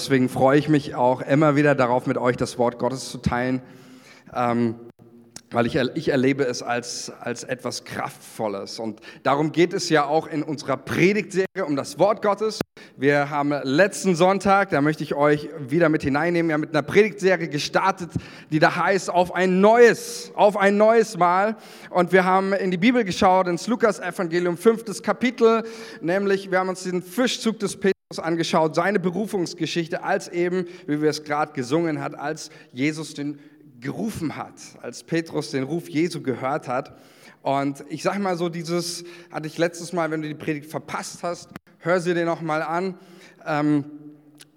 Deswegen freue ich mich auch immer wieder darauf, mit euch das Wort Gottes zu teilen, ähm, weil ich, ich erlebe es als, als etwas Kraftvolles. Und darum geht es ja auch in unserer Predigtserie um das Wort Gottes. Wir haben letzten Sonntag, da möchte ich euch wieder mit hineinnehmen, ja mit einer Predigtserie gestartet, die da heißt auf ein neues, auf ein neues Mal. Und wir haben in die Bibel geschaut, ins Lukas-Evangelium, fünftes Kapitel, nämlich wir haben uns den Fischzug des Petrus angeschaut, seine Berufungsgeschichte, als eben, wie wir es gerade gesungen hat, als Jesus den gerufen hat, als Petrus den Ruf Jesu gehört hat. Und ich sage mal so, dieses hatte ich letztes Mal, wenn du die Predigt verpasst hast, hör sie dir noch mal an. Ähm,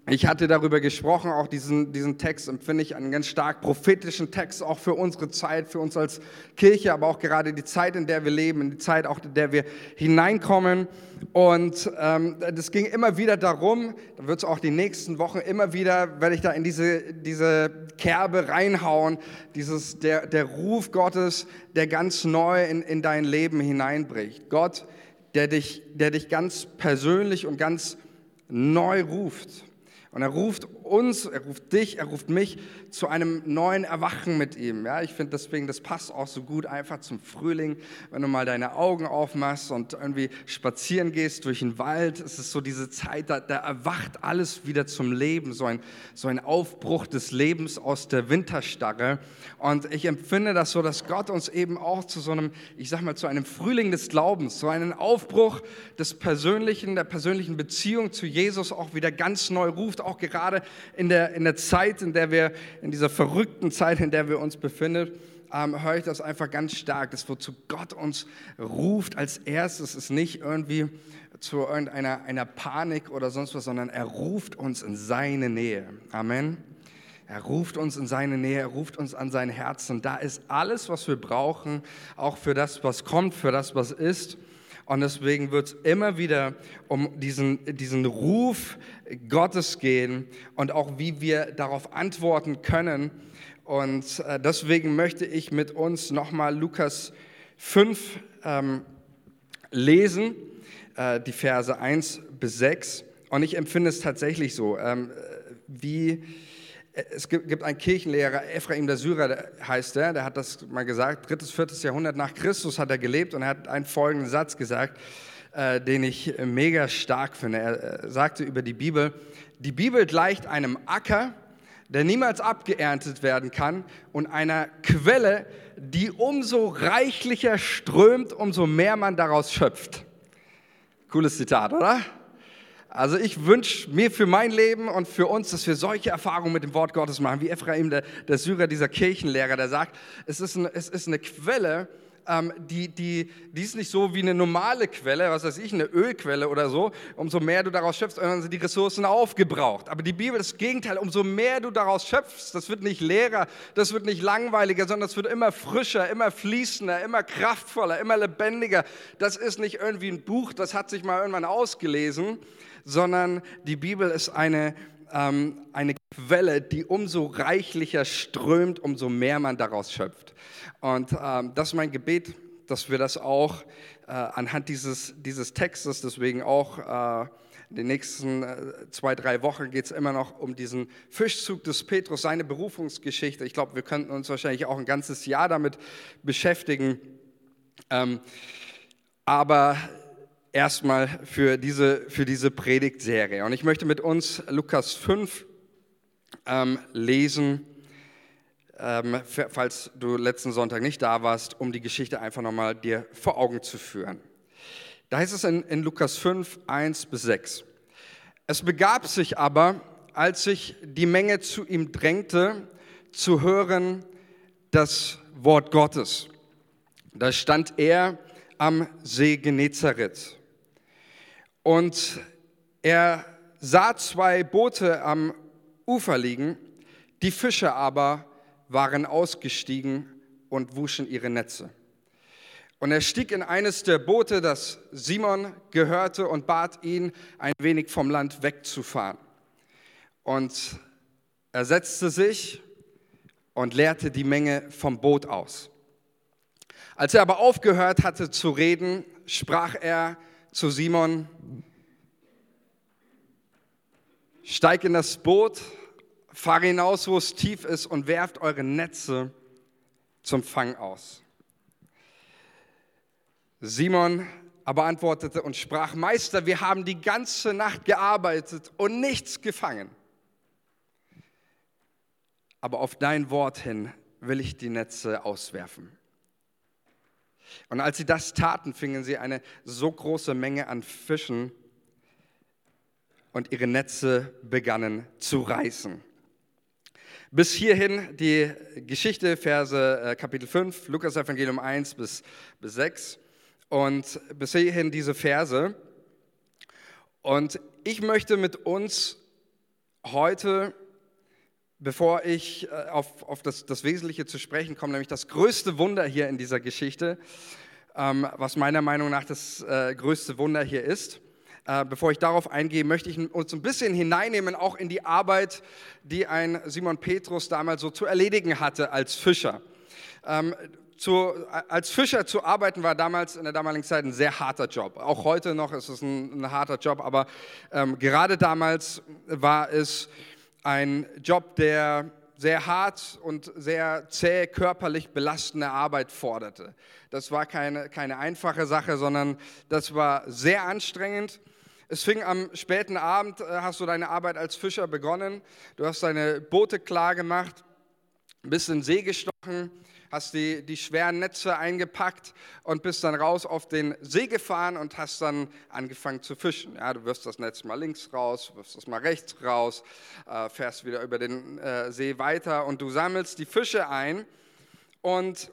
ich hatte darüber gesprochen, auch diesen, diesen Text empfinde ich einen ganz stark prophetischen Text, auch für unsere Zeit, für uns als Kirche, aber auch gerade die Zeit, in der wir leben, in die Zeit, auch in der wir hineinkommen. Und ähm, das ging immer wieder darum, da wird es auch die nächsten Wochen immer wieder, werde ich da in diese, diese Kerbe reinhauen, dieses, der, der Ruf Gottes, der ganz neu in, in dein Leben hineinbricht. Gott, der dich, der dich ganz persönlich und ganz neu ruft. Und er ruft uns, er ruft dich, er ruft mich zu einem neuen Erwachen mit ihm. Ja, ich finde deswegen, das passt auch so gut einfach zum Frühling, wenn du mal deine Augen aufmachst und irgendwie spazieren gehst durch den Wald. Es ist so diese Zeit, da, da erwacht alles wieder zum Leben, so ein, so ein Aufbruch des Lebens aus der Winterstarre. Und ich empfinde das so, dass Gott uns eben auch zu so einem, ich sag mal, zu einem Frühling des Glaubens, so einen Aufbruch des persönlichen, der persönlichen Beziehung zu Jesus auch wieder ganz neu ruft, auch gerade in der, in der Zeit, in der wir, in dieser verrückten Zeit, in der wir uns befinden, ähm, höre ich das einfach ganz stark. Das, wozu Gott uns ruft als erstes, ist nicht irgendwie zu irgendeiner einer Panik oder sonst was, sondern er ruft uns in seine Nähe. Amen. Er ruft uns in seine Nähe, er ruft uns an sein Herz und da ist alles, was wir brauchen, auch für das, was kommt, für das, was ist. Und deswegen wird es immer wieder um diesen, diesen Ruf Gottes gehen und auch wie wir darauf antworten können. Und äh, deswegen möchte ich mit uns nochmal Lukas 5 ähm, lesen, äh, die Verse 1 bis 6. Und ich empfinde es tatsächlich so, ähm, wie es gibt einen Kirchenlehrer, Ephraim der Syrer heißt er, der hat das mal gesagt, drittes, viertes Jahrhundert nach Christus hat er gelebt und er hat einen folgenden Satz gesagt, äh, den ich mega stark finde. Er äh, sagte über die Bibel, die Bibel gleicht einem Acker, der niemals abgeerntet werden kann und einer Quelle, die umso reichlicher strömt, umso mehr man daraus schöpft. Cooles Zitat, oder? Also ich wünsche mir für mein Leben und für uns, dass wir solche Erfahrungen mit dem Wort Gottes machen, wie Ephraim, der, der Syrer, dieser Kirchenlehrer, der sagt, es ist, ein, es ist eine Quelle, ähm, die, die, die ist nicht so wie eine normale Quelle, was weiß ich, eine Ölquelle oder so. Umso mehr du daraus schöpfst, dann sind die Ressourcen aufgebraucht. Aber die Bibel ist das Gegenteil. Umso mehr du daraus schöpfst, das wird nicht leerer, das wird nicht langweiliger, sondern es wird immer frischer, immer fließender, immer kraftvoller, immer lebendiger. Das ist nicht irgendwie ein Buch, das hat sich mal irgendwann ausgelesen, sondern die Bibel ist eine, ähm, eine Quelle, die umso reichlicher strömt, umso mehr man daraus schöpft. Und ähm, das ist mein Gebet, dass wir das auch äh, anhand dieses, dieses Textes, deswegen auch äh, in den nächsten äh, zwei, drei Wochen geht es immer noch um diesen Fischzug des Petrus, seine Berufungsgeschichte. Ich glaube, wir könnten uns wahrscheinlich auch ein ganzes Jahr damit beschäftigen. Ähm, aber erstmal für diese, für diese Predigtserie. Und ich möchte mit uns Lukas 5 ähm, lesen, ähm, falls du letzten Sonntag nicht da warst, um die Geschichte einfach nochmal dir vor Augen zu führen. Da heißt es in, in Lukas 5, 1 bis 6. Es begab sich aber, als sich die Menge zu ihm drängte, zu hören das Wort Gottes. Da stand er am See Genezareth. Und er sah zwei Boote am Ufer liegen, die Fische aber waren ausgestiegen und wuschen ihre Netze. Und er stieg in eines der Boote, das Simon gehörte, und bat ihn, ein wenig vom Land wegzufahren. Und er setzte sich und leerte die Menge vom Boot aus. Als er aber aufgehört hatte zu reden, sprach er zu Simon, steig in das Boot, fahre hinaus, wo es tief ist und werft eure Netze zum Fang aus. Simon aber antwortete und sprach, Meister, wir haben die ganze Nacht gearbeitet und nichts gefangen. Aber auf dein Wort hin will ich die Netze auswerfen. Und als sie das taten, fingen sie eine so große Menge an Fischen und ihre Netze begannen zu reißen. Bis hierhin die Geschichte, Verse äh, Kapitel 5, Lukas Evangelium 1 bis, bis 6 und bis hierhin diese Verse. Und ich möchte mit uns heute, bevor ich äh, auf, auf das, das Wesentliche zu sprechen komme, nämlich das größte Wunder hier in dieser Geschichte, ähm, was meiner Meinung nach das äh, größte Wunder hier ist, äh, bevor ich darauf eingehe, möchte ich uns ein bisschen hineinnehmen, auch in die Arbeit, die ein Simon Petrus damals so zu erledigen hatte als Fischer. Ähm, zu, als Fischer zu arbeiten war damals in der damaligen Zeit ein sehr harter Job. Auch heute noch ist es ein, ein harter Job, aber ähm, gerade damals war es ein Job, der sehr hart und sehr zäh körperlich belastende Arbeit forderte. Das war keine, keine einfache Sache, sondern das war sehr anstrengend. Es fing am späten Abend, äh, hast du deine Arbeit als Fischer begonnen. Du hast deine Boote klar gemacht, bist in See gestochen, hast die, die schweren Netze eingepackt und bist dann raus auf den See gefahren und hast dann angefangen zu fischen. Ja, du wirfst das Netz mal links raus, wirfst es mal rechts raus, äh, fährst wieder über den äh, See weiter und du sammelst die Fische ein. Und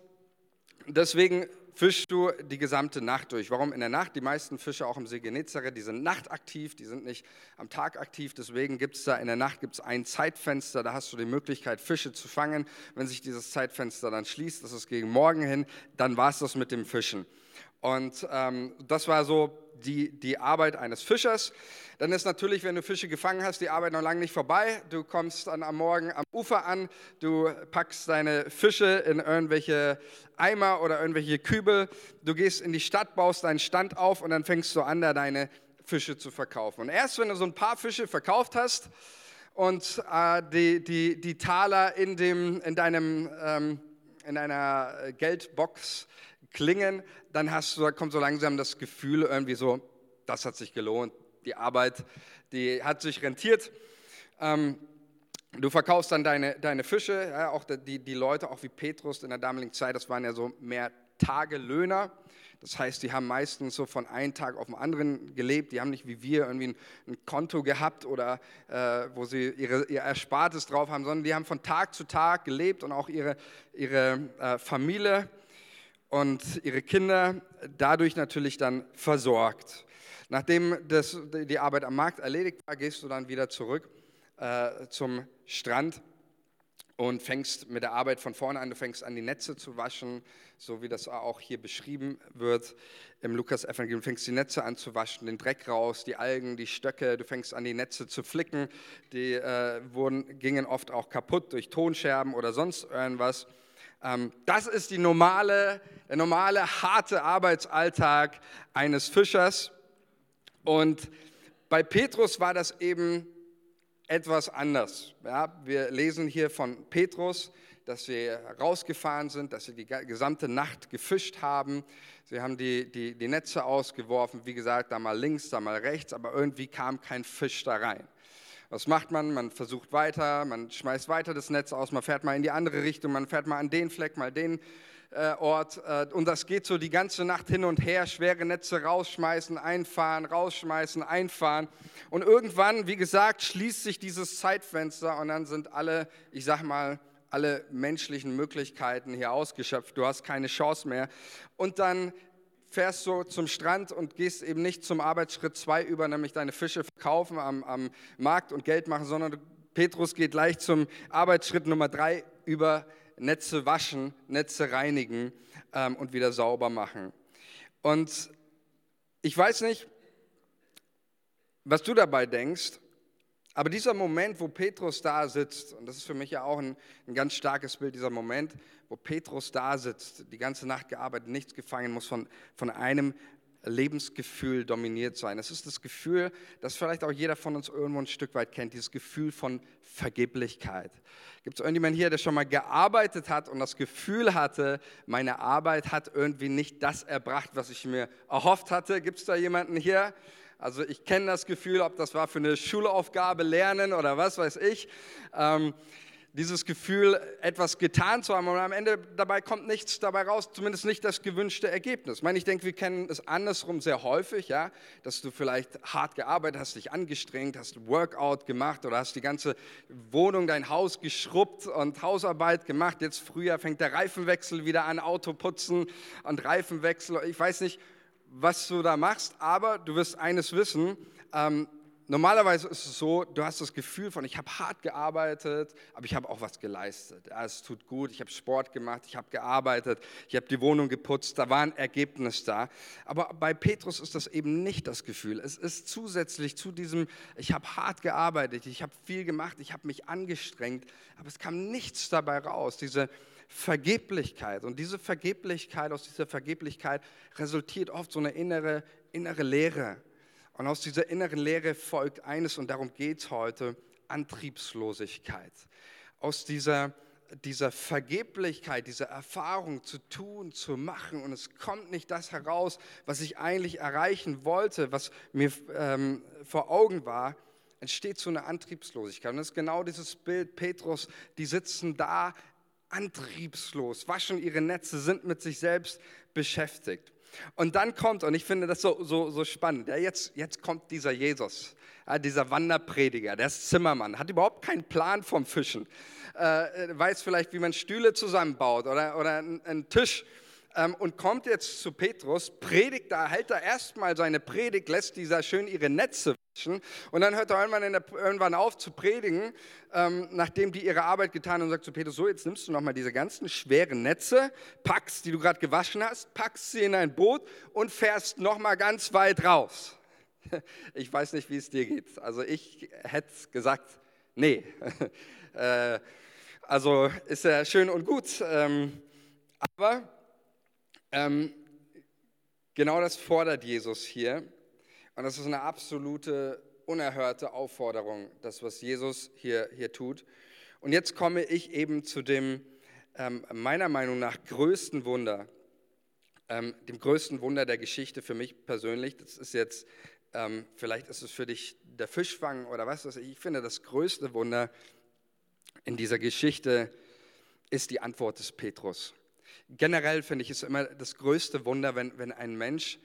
deswegen fischst du die gesamte Nacht durch. Warum in der Nacht? Die meisten Fische auch im See Genezareth, die sind nachtaktiv, die sind nicht am Tag aktiv. Deswegen gibt es da in der Nacht gibt's ein Zeitfenster, da hast du die Möglichkeit, Fische zu fangen. Wenn sich dieses Zeitfenster dann schließt, das ist gegen morgen hin, dann war es das mit dem Fischen. Und ähm, das war so die, die Arbeit eines Fischers. Dann ist natürlich, wenn du Fische gefangen hast, die Arbeit noch lange nicht vorbei. Du kommst dann am Morgen am Ufer an, du packst deine Fische in irgendwelche Eimer oder irgendwelche Kübel, du gehst in die Stadt, baust deinen Stand auf und dann fängst du an, da deine Fische zu verkaufen. Und erst wenn du so ein paar Fische verkauft hast und äh, die, die, die Taler in, dem, in, deinem, ähm, in deiner Geldbox klingen, dann hast du, kommt so langsam das Gefühl irgendwie so, das hat sich gelohnt, die Arbeit, die hat sich rentiert. Ähm, du verkaufst dann deine, deine Fische, ja, auch die, die Leute, auch wie Petrus in der damaligen Zeit, das waren ja so mehr Tagelöhner. Das heißt, die haben meistens so von einem Tag auf den anderen gelebt. Die haben nicht wie wir irgendwie ein, ein Konto gehabt oder äh, wo sie ihre, ihr Erspartes drauf haben, sondern die haben von Tag zu Tag gelebt und auch ihre, ihre äh, Familie und ihre Kinder dadurch natürlich dann versorgt. Nachdem das, die Arbeit am Markt erledigt war, gehst du dann wieder zurück äh, zum Strand und fängst mit der Arbeit von vorne an. Du fängst an, die Netze zu waschen, so wie das auch hier beschrieben wird im Lukas-Evangelium. Du fängst die Netze an zu waschen, den Dreck raus, die Algen, die Stöcke. Du fängst an, die Netze zu flicken. Die äh, wurden, gingen oft auch kaputt durch Tonscherben oder sonst irgendwas. Ähm, das ist die normale, der normale, harte Arbeitsalltag eines Fischers. Und bei Petrus war das eben etwas anders. Ja, wir lesen hier von Petrus, dass sie rausgefahren sind, dass sie die gesamte Nacht gefischt haben. Sie haben die, die, die Netze ausgeworfen, wie gesagt, da mal links, da mal rechts, aber irgendwie kam kein Fisch da rein. Was macht man? Man versucht weiter, man schmeißt weiter das Netz aus, man fährt mal in die andere Richtung, man fährt mal an den Fleck, mal den äh, Ort. Äh, und das geht so die ganze Nacht hin und her, schwere Netze rausschmeißen, einfahren, rausschmeißen, einfahren. Und irgendwann, wie gesagt, schließt sich dieses Zeitfenster und dann sind alle, ich sag mal, alle menschlichen Möglichkeiten hier ausgeschöpft. Du hast keine Chance mehr. Und dann fährst du zum Strand und gehst eben nicht zum Arbeitsschritt 2 über, nämlich deine Fische verkaufen am, am Markt und Geld machen, sondern Petrus geht gleich zum Arbeitsschritt Nummer 3 über Netze waschen, Netze reinigen ähm, und wieder sauber machen. Und ich weiß nicht, was du dabei denkst, aber dieser Moment, wo Petrus da sitzt, und das ist für mich ja auch ein, ein, ganz starkes Bild, dieser Moment, wo Petrus da sitzt, die ganze Nacht gearbeitet, nichts gefangen, muss von, von einem Lebensgefühl dominiert sein. Es ist das Gefühl, das vielleicht auch jeder von uns irgendwo ein Stück weit kennt, dieses Gefühl von Vergeblichkeit. Gibt es irgendjemanden hier, der schon mal gearbeitet hat und das Gefühl hatte, meine Arbeit hat irgendwie nicht das erbracht, was ich mir erhofft hatte? Gibt es da jemanden hier? Also ich kenne das Gefühl, ob das war für eine Schulaufgabe, Lernen oder was weiß ich. Ähm, dieses Gefühl, etwas getan zu haben und am Ende dabei kommt nichts dabei raus, zumindest nicht das gewünschte Ergebnis. Ich meine, ich denke, wir kennen es andersrum sehr häufig, ja, dass du vielleicht hart gearbeitet hast, dich angestrengt, hast Workout gemacht oder hast die ganze Wohnung, dein Haus geschrubbt und Hausarbeit gemacht. Jetzt früher fängt der Reifenwechsel wieder an, Auto putzen und Reifenwechsel. Ich weiß nicht, was du da machst, aber du wirst eines wissen, ähm, Normalerweise ist es so, du hast das Gefühl von, ich habe hart gearbeitet, aber ich habe auch was geleistet. Ja, es tut gut, ich habe Sport gemacht, ich habe gearbeitet, ich habe die Wohnung geputzt, da war ein Ergebnis da. Aber bei Petrus ist das eben nicht das Gefühl. Es ist zusätzlich zu diesem, ich habe hart gearbeitet, ich habe viel gemacht, ich habe mich angestrengt, aber es kam nichts dabei raus. Diese Vergeblichkeit. Und diese Vergeblichkeit, aus dieser Vergeblichkeit resultiert oft so eine innere, innere Leere und aus dieser inneren Leere folgt eines, und darum geht es heute, Antriebslosigkeit. Aus dieser, dieser Vergeblichkeit, dieser Erfahrung zu tun, zu machen, und es kommt nicht das heraus, was ich eigentlich erreichen wollte, was mir ähm, vor Augen war, entsteht so eine Antriebslosigkeit. Und das ist genau dieses Bild, Petrus, die sitzen da antriebslos, waschen ihre Netze, sind mit sich selbst beschäftigt. Und dann kommt, und ich finde das so, so, so spannend, ja, jetzt, jetzt kommt dieser Jesus, ja, dieser Wanderprediger, der ist Zimmermann, hat überhaupt keinen Plan vom Fischen, äh, weiß vielleicht, wie man Stühle zusammenbaut oder, oder einen Tisch ähm, und kommt jetzt zu Petrus, predigt da, hält da erstmal seine Predigt, lässt dieser schön ihre Netze und dann hört er irgendwann, der, irgendwann auf zu predigen, ähm, nachdem die ihre Arbeit getan haben und sagt zu Petrus, so jetzt nimmst du nochmal diese ganzen schweren Netze, packst, die du gerade gewaschen hast, packst sie in ein Boot und fährst nochmal ganz weit raus. Ich weiß nicht, wie es dir geht. Also ich hätte gesagt, nee. Äh, also ist ja schön und gut. Ähm, aber ähm, genau das fordert Jesus hier. Und das ist eine absolute, unerhörte Aufforderung, das, was Jesus hier, hier tut. Und jetzt komme ich eben zu dem, ähm, meiner Meinung nach, größten Wunder, ähm, dem größten Wunder der Geschichte für mich persönlich. Das ist jetzt, ähm, vielleicht ist es für dich der Fischfang oder was weiß ich. Ich finde, das größte Wunder in dieser Geschichte ist die Antwort des Petrus. Generell finde ich es immer das größte Wunder, wenn, wenn ein Mensch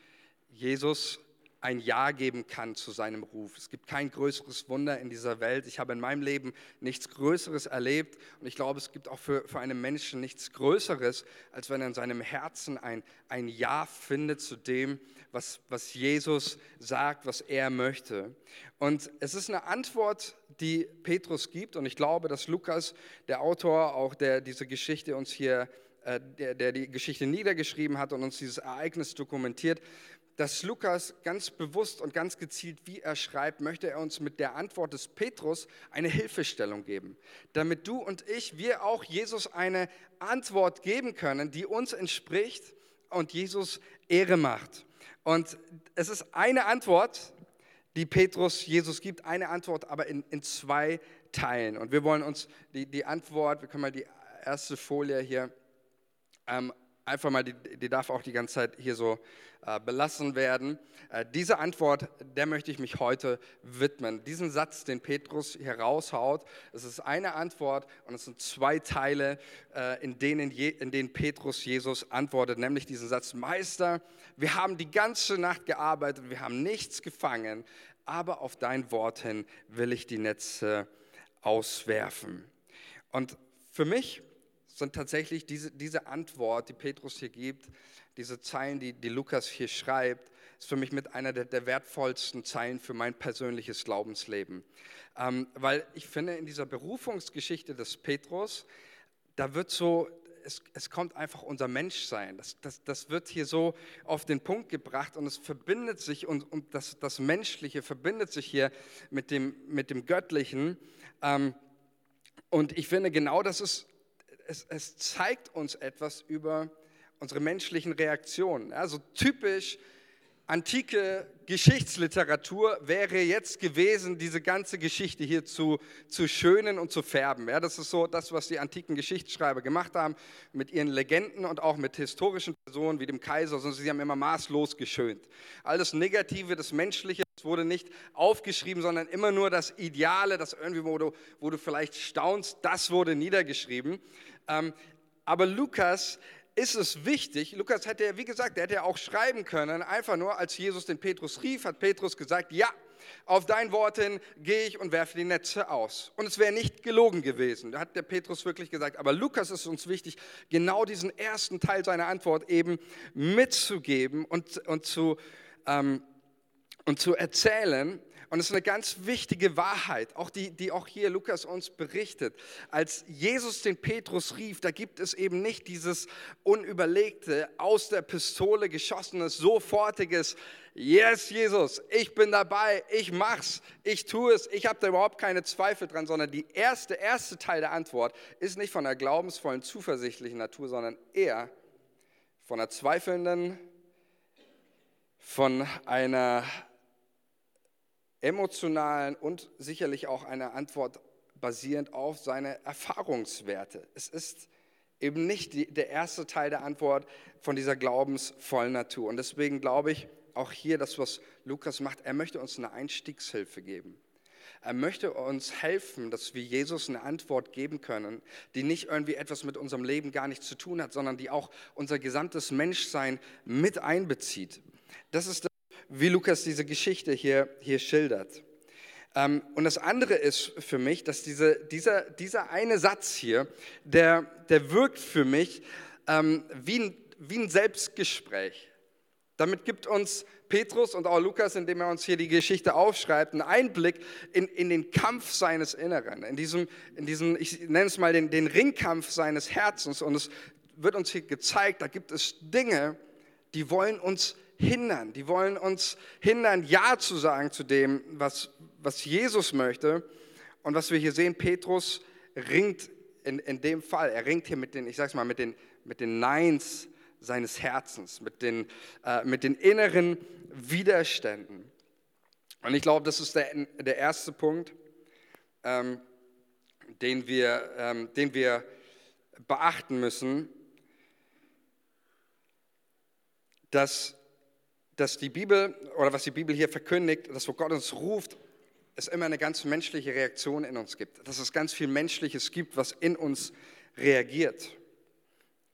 Jesus ein Ja geben kann zu seinem Ruf. Es gibt kein größeres Wunder in dieser Welt. Ich habe in meinem Leben nichts Größeres erlebt und ich glaube, es gibt auch für, für einen Menschen nichts Größeres, als wenn er in seinem Herzen ein, ein Ja findet zu dem, was, was Jesus sagt, was er möchte. Und es ist eine Antwort, die Petrus gibt und ich glaube, dass Lukas, der Autor auch, der diese Geschichte uns hier äh, der, der die Geschichte niedergeschrieben hat und uns dieses Ereignis dokumentiert, dass Lukas ganz bewusst und ganz gezielt, wie er schreibt, möchte er uns mit der Antwort des Petrus eine Hilfestellung geben, damit du und ich, wir auch Jesus eine Antwort geben können, die uns entspricht und Jesus Ehre macht. Und es ist eine Antwort, die Petrus Jesus gibt, eine Antwort, aber in, in zwei Teilen. Und wir wollen uns die, die Antwort, wir können mal die erste Folie hier ähm, einfach mal, die, die, darf auch die ganze Zeit hier so äh, belassen werden. Äh, diese Antwort, der möchte ich mich heute widmen. Diesen Satz, den Petrus hier raushaut, es ist eine Antwort und es sind zwei Teile, äh, in, denen je, in denen Petrus Jesus antwortet, nämlich diesen Satz, Meister, wir haben die ganze Nacht gearbeitet, wir haben nichts gefangen, aber auf dein Wort hin will ich die Netze auswerfen. Und für mich sind tatsächlich diese, diese Antwort, die Petrus hier gibt, diese Zeilen, die, die Lukas hier schreibt, ist für mich mit einer der, der wertvollsten Zeilen für mein persönliches Glaubensleben. Ähm, weil ich finde, in dieser Berufungsgeschichte des Petrus, da wird so, es, es kommt einfach unser Menschsein. Das, das, das wird hier so auf den Punkt gebracht und es verbindet sich und, und das, das Menschliche verbindet sich hier mit dem, mit dem Göttlichen. Ähm, und ich finde, genau das ist es, es zeigt uns etwas über unsere menschlichen Reaktionen. Also typisch antike Geschichtsliteratur wäre jetzt gewesen, diese ganze Geschichte hier zu, zu schönen und zu färben. Ja, das ist so das, was die antiken Geschichtsschreiber gemacht haben mit ihren Legenden und auch mit historischen Personen wie dem Kaiser, sondern sie haben immer maßlos geschönt. All das Negative, das Menschliche, das wurde nicht aufgeschrieben, sondern immer nur das Ideale, das irgendwie, wo du, wo du vielleicht staunst, das wurde niedergeschrieben. Ähm, aber Lukas ist es wichtig, Lukas hätte ja, wie gesagt, er hätte ja auch schreiben können, einfach nur, als Jesus den Petrus rief, hat Petrus gesagt, ja, auf dein Wort hin gehe ich und werfe die Netze aus. Und es wäre nicht gelogen gewesen. Hat der Petrus wirklich gesagt. Aber Lukas ist uns wichtig, genau diesen ersten Teil seiner Antwort eben mitzugeben und, und, zu, ähm, und zu erzählen. Und es ist eine ganz wichtige Wahrheit, auch die, die auch hier Lukas uns berichtet. Als Jesus den Petrus rief, da gibt es eben nicht dieses unüberlegte, aus der Pistole geschossenes, sofortiges, yes Jesus, ich bin dabei, ich mach's, ich tue es, ich habe da überhaupt keine Zweifel dran, sondern die erste, erste Teil der Antwort ist nicht von einer glaubensvollen, zuversichtlichen Natur, sondern eher von einer zweifelnden, von einer emotionalen und sicherlich auch eine Antwort basierend auf seine Erfahrungswerte. Es ist eben nicht die, der erste Teil der Antwort von dieser glaubensvollen Natur. Und deswegen glaube ich auch hier, das, was Lukas macht, er möchte uns eine Einstiegshilfe geben. Er möchte uns helfen, dass wir Jesus eine Antwort geben können, die nicht irgendwie etwas mit unserem Leben gar nichts zu tun hat, sondern die auch unser gesamtes Menschsein mit einbezieht. Das ist wie Lukas diese Geschichte hier, hier schildert. Ähm, und das andere ist für mich, dass diese, dieser, dieser eine Satz hier, der, der wirkt für mich ähm, wie, ein, wie ein Selbstgespräch. Damit gibt uns Petrus und auch Lukas, indem er uns hier die Geschichte aufschreibt, einen Einblick in, in den Kampf seines Inneren, in diesem, in diesem ich nenne es mal den, den Ringkampf seines Herzens. Und es wird uns hier gezeigt, da gibt es Dinge, die wollen uns hindern. Die wollen uns hindern, Ja zu sagen zu dem, was, was Jesus möchte. Und was wir hier sehen, Petrus ringt in, in dem Fall, er ringt hier mit den, ich sag's mal, mit den, mit den Neins seines Herzens, mit den, äh, mit den inneren Widerständen. Und ich glaube, das ist der, der erste Punkt, ähm, den, wir, ähm, den wir beachten müssen, dass dass die Bibel oder was die Bibel hier verkündigt, dass wo Gott uns ruft, es immer eine ganz menschliche Reaktion in uns gibt. Dass es ganz viel Menschliches gibt, was in uns reagiert.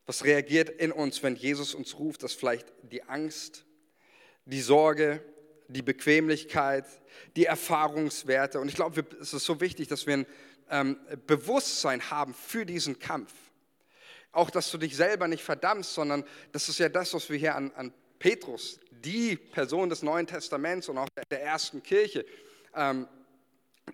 Was reagiert in uns, wenn Jesus uns ruft, dass vielleicht die Angst, die Sorge, die Bequemlichkeit, die Erfahrungswerte. Und ich glaube, es ist so wichtig, dass wir ein ähm, Bewusstsein haben für diesen Kampf. Auch, dass du dich selber nicht verdammst, sondern das ist ja das, was wir hier an, an Petrus, die Person des Neuen Testaments und auch der ersten Kirche, ähm,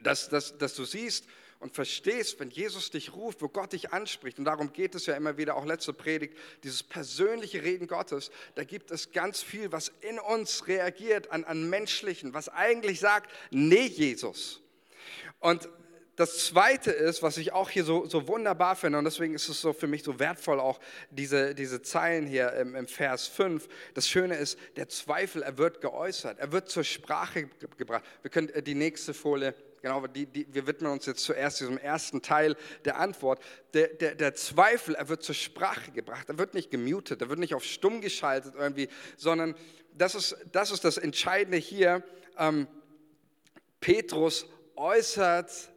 dass, dass, dass du siehst und verstehst, wenn Jesus dich ruft, wo Gott dich anspricht, und darum geht es ja immer wieder, auch letzte Predigt, dieses persönliche Reden Gottes, da gibt es ganz viel, was in uns reagiert an, an Menschlichen, was eigentlich sagt, nee Jesus. Und das Zweite ist, was ich auch hier so, so wunderbar finde, und deswegen ist es so für mich so wertvoll, auch diese, diese Zeilen hier im, im Vers 5. Das Schöne ist, der Zweifel, er wird geäußert, er wird zur Sprache gebracht. Wir können äh, die nächste Folie, genau, die, die, wir widmen uns jetzt zuerst diesem ersten Teil der Antwort. Der, der, der Zweifel, er wird zur Sprache gebracht, er wird nicht gemutet, er wird nicht auf stumm geschaltet irgendwie, sondern das ist das, ist das Entscheidende hier. Ähm, Petrus äußert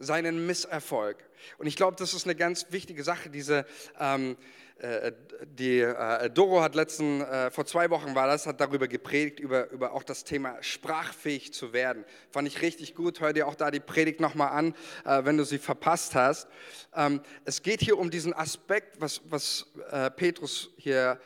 seinen Misserfolg. Und ich glaube, das ist eine ganz wichtige Sache. Diese, ähm, äh, die, äh, Doro hat letzten, äh, vor zwei Wochen war das, hat darüber gepredigt, über, über auch das Thema sprachfähig zu werden. Fand ich richtig gut. Hör dir auch da die Predigt nochmal an, äh, wenn du sie verpasst hast. Ähm, es geht hier um diesen Aspekt, was, was äh, Petrus hier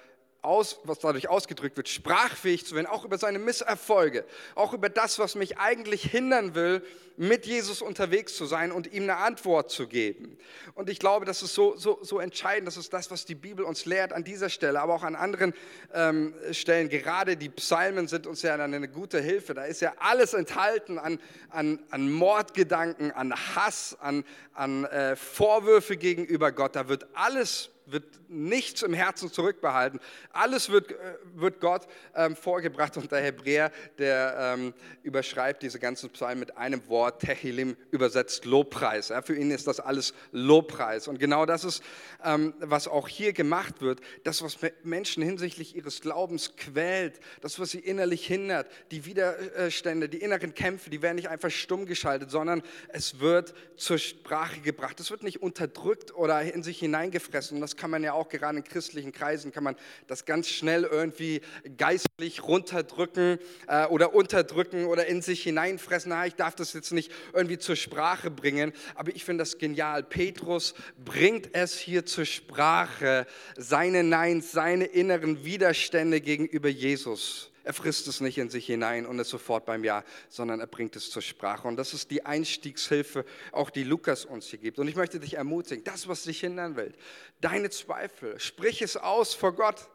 aus, was dadurch ausgedrückt wird, sprachfähig zu werden, auch über seine Misserfolge, auch über das, was mich eigentlich hindern will, mit Jesus unterwegs zu sein und ihm eine Antwort zu geben. Und ich glaube, das ist so, so, so entscheidend, das ist das, was die Bibel uns lehrt an dieser Stelle, aber auch an anderen ähm, Stellen. Gerade die Psalmen sind uns ja eine gute Hilfe. Da ist ja alles enthalten an, an, an Mordgedanken, an Hass, an, an äh, Vorwürfe gegenüber Gott. Da wird alles wird nichts im Herzen zurückbehalten. Alles wird, äh, wird Gott ähm, vorgebracht und der Hebräer, der ähm, überschreibt diese ganzen Psalmen mit einem Wort, Tehilim, übersetzt Lobpreis. Ja, für ihn ist das alles Lobpreis. Und genau das ist, ähm, was auch hier gemacht wird, das, was Menschen hinsichtlich ihres Glaubens quält, das, was sie innerlich hindert, die Widerstände, die inneren Kämpfe, die werden nicht einfach stumm geschaltet, sondern es wird zur Sprache gebracht. Es wird nicht unterdrückt oder in sich hineingefressen. Und kann man ja auch gerade in christlichen Kreisen, kann man das ganz schnell irgendwie geistlich runterdrücken äh, oder unterdrücken oder in sich hineinfressen. Na, ich darf das jetzt nicht irgendwie zur Sprache bringen. Aber ich finde das genial. Petrus bringt es hier zur Sprache, seine Neins, seine inneren Widerstände gegenüber Jesus. Er frisst es nicht in sich hinein und ist sofort beim Ja, sondern er bringt es zur Sprache. Und das ist die Einstiegshilfe, auch die Lukas uns hier gibt. Und ich möchte dich ermutigen, das, was dich hindern will, deine Zweifel, sprich es aus vor Gott.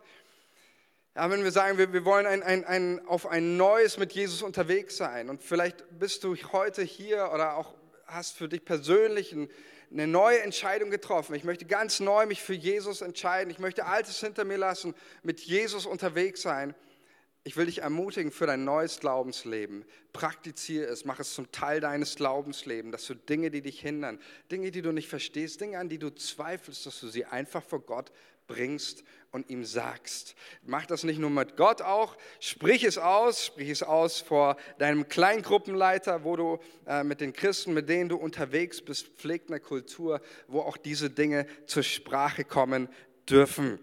Ja, wenn wir sagen, wir, wir wollen ein, ein, ein, auf ein neues mit Jesus unterwegs sein und vielleicht bist du heute hier oder auch hast für dich persönlich ein, eine neue Entscheidung getroffen. Ich möchte ganz neu mich für Jesus entscheiden. Ich möchte Altes hinter mir lassen, mit Jesus unterwegs sein ich will dich ermutigen für dein neues Glaubensleben. Praktiziere es, mach es zum Teil deines Glaubenslebens, dass du Dinge, die dich hindern, Dinge, die du nicht verstehst, Dinge, an die du zweifelst, dass du sie einfach vor Gott bringst und ihm sagst. Mach das nicht nur mit Gott auch, sprich es aus, sprich es aus vor deinem Kleingruppenleiter, wo du äh, mit den Christen, mit denen du unterwegs bist, pflegt eine Kultur, wo auch diese Dinge zur Sprache kommen dürfen.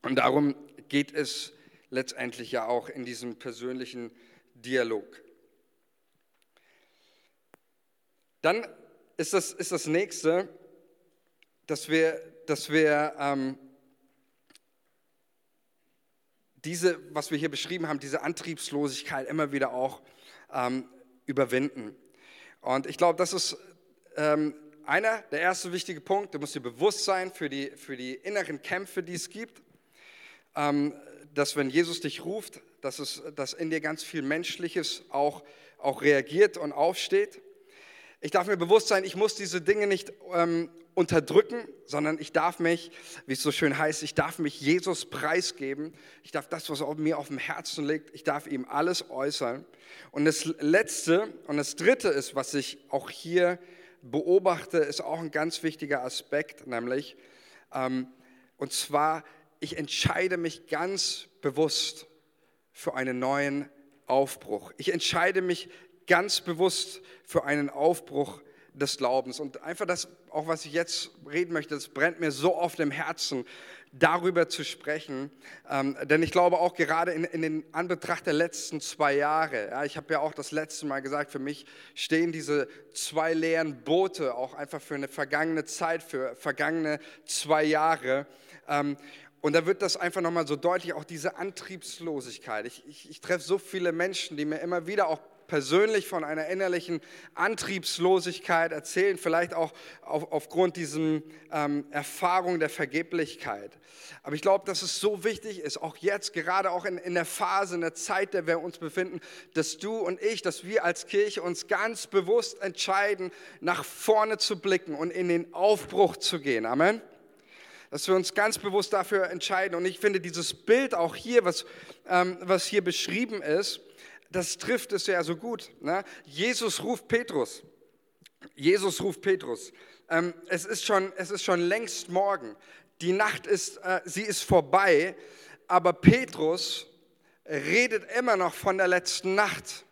Und darum geht es letztendlich ja auch in diesem persönlichen Dialog. Dann ist das, ist das nächste, dass wir, dass wir ähm, diese, was wir hier beschrieben haben, diese Antriebslosigkeit immer wieder auch ähm, überwinden. Und ich glaube, das ist ähm, einer, der erste wichtige Punkt. Du musst dir bewusst sein für die, für die inneren Kämpfe, die es gibt. Ähm, dass wenn Jesus dich ruft, dass, es, dass in dir ganz viel Menschliches auch, auch reagiert und aufsteht. Ich darf mir bewusst sein, ich muss diese Dinge nicht ähm, unterdrücken, sondern ich darf mich, wie es so schön heißt, ich darf mich Jesus preisgeben. Ich darf das, was mir auf dem Herzen liegt, ich darf ihm alles äußern. Und das Letzte und das Dritte ist, was ich auch hier beobachte, ist auch ein ganz wichtiger Aspekt, nämlich, ähm, und zwar ich entscheide mich ganz bewusst für einen neuen Aufbruch. Ich entscheide mich ganz bewusst für einen Aufbruch des Glaubens. Und einfach das, auch was ich jetzt reden möchte, das brennt mir so oft im Herzen, darüber zu sprechen. Ähm, denn ich glaube auch gerade in, in den Anbetracht der letzten zwei Jahre, ja, ich habe ja auch das letzte Mal gesagt, für mich stehen diese zwei leeren Boote auch einfach für eine vergangene Zeit, für vergangene zwei Jahre. Ähm, und da wird das einfach nochmal so deutlich, auch diese Antriebslosigkeit. Ich, ich, ich treffe so viele Menschen, die mir immer wieder auch persönlich von einer innerlichen Antriebslosigkeit erzählen, vielleicht auch auf, aufgrund dieser ähm, Erfahrung der Vergeblichkeit. Aber ich glaube, dass es so wichtig ist, auch jetzt, gerade auch in, in der Phase, in der Zeit, in der wir uns befinden, dass du und ich, dass wir als Kirche uns ganz bewusst entscheiden, nach vorne zu blicken und in den Aufbruch zu gehen. Amen dass wir uns ganz bewusst dafür entscheiden. Und ich finde dieses Bild auch hier, was, ähm, was hier beschrieben ist, das trifft es ja so gut. Ne? Jesus ruft Petrus. Jesus ruft Petrus. Ähm, es, ist schon, es ist schon längst morgen. Die Nacht ist, äh, sie ist vorbei, aber Petrus redet immer noch von der letzten Nacht.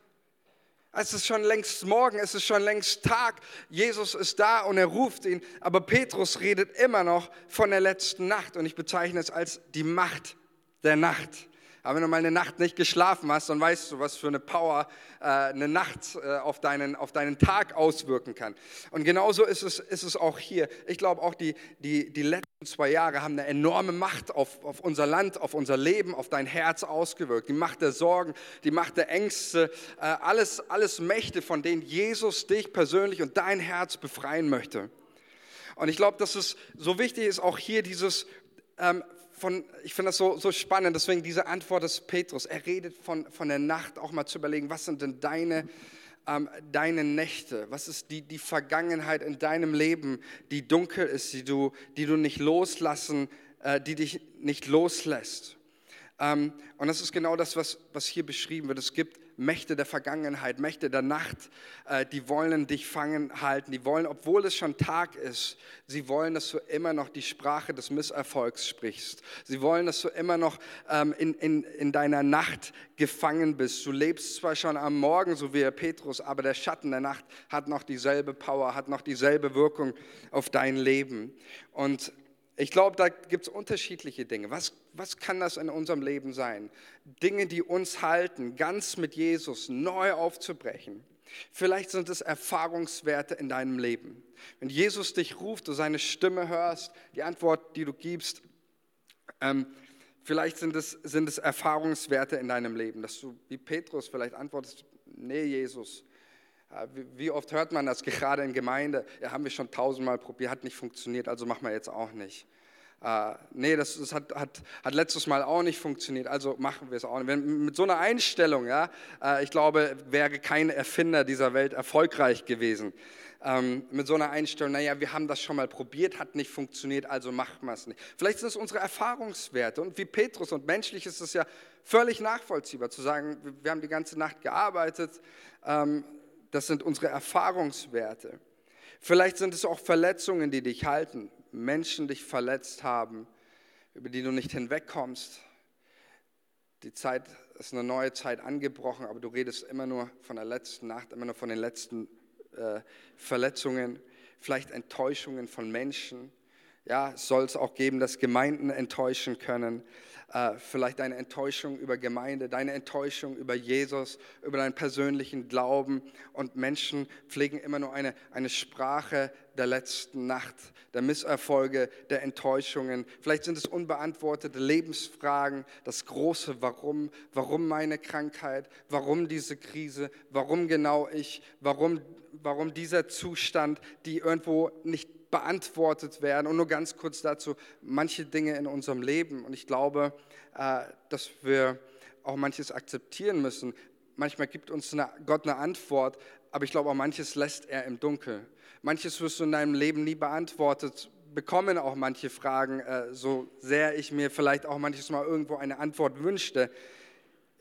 Es ist schon längst morgen, es ist schon längst Tag. Jesus ist da und er ruft ihn. Aber Petrus redet immer noch von der letzten Nacht und ich bezeichne es als die Macht der Nacht. Aber wenn du mal eine Nacht nicht geschlafen hast, dann weißt du, was für eine Power äh, eine Nacht äh, auf, deinen, auf deinen Tag auswirken kann. Und genauso ist es, ist es auch hier. Ich glaube auch, die, die, die letzten zwei Jahre haben eine enorme Macht auf, auf unser Land, auf unser Leben, auf dein Herz ausgewirkt. Die Macht der Sorgen, die Macht der Ängste, äh, alles, alles Mächte, von denen Jesus dich persönlich und dein Herz befreien möchte. Und ich glaube, dass es so wichtig ist, auch hier dieses ähm, von, ich finde das so, so spannend, deswegen diese Antwort des Petrus. Er redet von, von der Nacht, auch mal zu überlegen, was sind denn deine, ähm, deine Nächte? Was ist die, die Vergangenheit in deinem Leben, die dunkel ist, die du, die du nicht loslassen, äh, die dich nicht loslässt? Ähm, und das ist genau das, was, was hier beschrieben wird. Es gibt Mächte der Vergangenheit, Mächte der Nacht, äh, die wollen dich fangen halten. Die wollen, obwohl es schon Tag ist, sie wollen, dass du immer noch die Sprache des Misserfolgs sprichst. Sie wollen, dass du immer noch ähm, in, in, in deiner Nacht gefangen bist. Du lebst zwar schon am Morgen, so wie Petrus, aber der Schatten der Nacht hat noch dieselbe Power, hat noch dieselbe Wirkung auf dein Leben. Und ich glaube, da gibt es unterschiedliche Dinge. Was, was kann das in unserem Leben sein? Dinge, die uns halten, ganz mit Jesus neu aufzubrechen. Vielleicht sind es Erfahrungswerte in deinem Leben. Wenn Jesus dich ruft, du seine Stimme hörst, die Antwort, die du gibst, ähm, vielleicht sind es, sind es Erfahrungswerte in deinem Leben, dass du wie Petrus vielleicht antwortest, nee Jesus, wie oft hört man das gerade in Gemeinde? Ja, haben wir schon tausendmal probiert, hat nicht funktioniert, also machen wir jetzt auch nicht. Äh, nee, das, das hat, hat, hat, letztes Mal auch nicht funktioniert, also machen wir es auch nicht. Wenn, mit so einer Einstellung, ja, äh, ich glaube, wäre kein Erfinder dieser Welt erfolgreich gewesen. Ähm, mit so einer Einstellung, naja, wir haben das schon mal probiert, hat nicht funktioniert, also machen wir es nicht. Vielleicht sind es unsere Erfahrungswerte und wie Petrus und menschlich ist es ja völlig nachvollziehbar zu sagen, wir haben die ganze Nacht gearbeitet, ähm, das sind unsere Erfahrungswerte. Vielleicht sind es auch Verletzungen, die dich halten. Menschen dich verletzt haben, über die du nicht hinwegkommst. Die Zeit ist eine neue Zeit angebrochen, aber du redest immer nur von der letzten Nacht, immer nur von den letzten äh, Verletzungen, vielleicht Enttäuschungen von Menschen. Ja, soll es auch geben, dass Gemeinden enttäuschen können. Äh, vielleicht deine Enttäuschung über Gemeinde, deine Enttäuschung über Jesus, über deinen persönlichen Glauben. Und Menschen pflegen immer nur eine, eine Sprache der letzten Nacht, der Misserfolge, der Enttäuschungen. Vielleicht sind es unbeantwortete Lebensfragen, das große Warum, warum meine Krankheit, warum diese Krise, warum genau ich, warum, warum dieser Zustand, die irgendwo nicht beantwortet werden. Und nur ganz kurz dazu, manche Dinge in unserem Leben. Und ich glaube, äh, dass wir auch manches akzeptieren müssen. Manchmal gibt uns Gott eine Antwort, aber ich glaube auch manches lässt er im Dunkeln. Manches wirst du in deinem Leben nie beantwortet bekommen, auch manche Fragen, äh, so sehr ich mir vielleicht auch manches Mal irgendwo eine Antwort wünschte.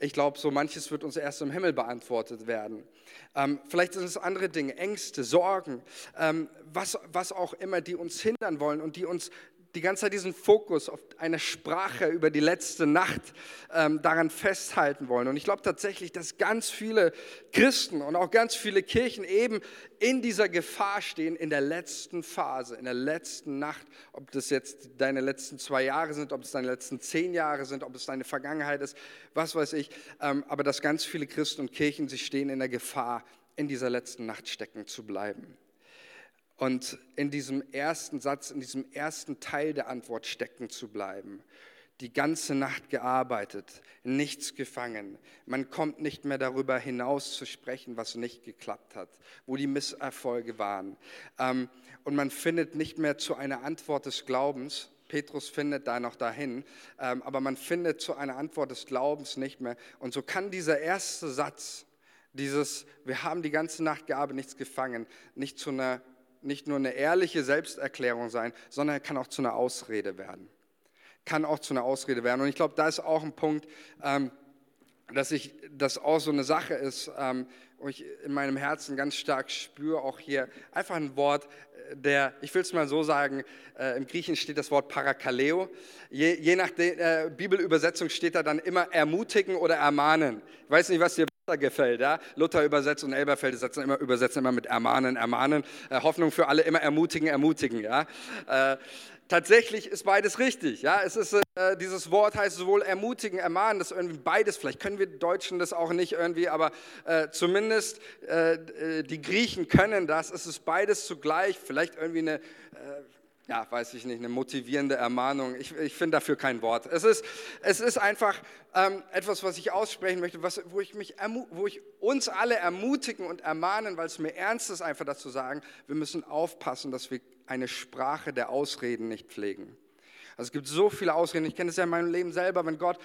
Ich glaube, so manches wird uns erst im Himmel beantwortet werden. Ähm, vielleicht sind es andere Dinge, Ängste, Sorgen, ähm, was, was auch immer, die uns hindern wollen und die uns die ganze Zeit diesen Fokus auf eine Sprache über die letzte Nacht ähm, daran festhalten wollen. Und ich glaube tatsächlich, dass ganz viele Christen und auch ganz viele Kirchen eben in dieser Gefahr stehen, in der letzten Phase, in der letzten Nacht, ob das jetzt deine letzten zwei Jahre sind, ob es deine letzten zehn Jahre sind, ob es deine Vergangenheit ist, was weiß ich. Ähm, aber dass ganz viele Christen und Kirchen, sie stehen in der Gefahr, in dieser letzten Nacht stecken zu bleiben. Und in diesem ersten Satz, in diesem ersten Teil der Antwort stecken zu bleiben. Die ganze Nacht gearbeitet, nichts gefangen. Man kommt nicht mehr darüber hinaus zu sprechen, was nicht geklappt hat, wo die Misserfolge waren. Ähm, und man findet nicht mehr zu einer Antwort des Glaubens. Petrus findet da noch dahin, ähm, aber man findet zu einer Antwort des Glaubens nicht mehr. Und so kann dieser erste Satz, dieses, wir haben die ganze Nacht gearbeitet, nichts gefangen, nicht zu einer nicht nur eine ehrliche Selbsterklärung sein, sondern er kann auch zu einer Ausrede werden. Kann auch zu einer Ausrede werden. Und ich glaube, da ist auch ein Punkt, ähm, dass ich das auch so eine Sache ist, ähm, wo ich in meinem Herzen ganz stark spüre, auch hier einfach ein Wort, äh, der, ich will es mal so sagen, äh, im Griechen steht das Wort Parakaleo. Je, je nach der äh, Bibelübersetzung steht da dann immer ermutigen oder ermahnen. Ich weiß nicht, was dir Ja? Luther übersetzt und Elberfeld übersetzen immer, übersetzen immer mit ermahnen, ermahnen. Äh, Hoffnung für alle immer ermutigen, ermutigen. Ja? Äh, tatsächlich ist beides richtig. Ja, es ist äh, dieses Wort heißt sowohl ermutigen, ermahnen, das irgendwie beides. Vielleicht können wir Deutschen das auch nicht irgendwie, aber äh, zumindest äh, äh die Griechen können das. Es ist beides zugleich. Vielleicht irgendwie eine ja, weiß ich nicht, eine motivierende Ermahnung. Ich, ich finde dafür kein Wort. Es ist, es ist einfach ähm, etwas, was ich aussprechen möchte, was, wo, ich mich, wo ich uns alle ermutigen und ermahnen, weil es mir ernst ist, einfach dazu sagen, wir müssen aufpassen, dass wir eine Sprache der Ausreden nicht pflegen. Also es gibt so viele Ausreden. Ich kenne es ja in meinem Leben selber, wenn Gott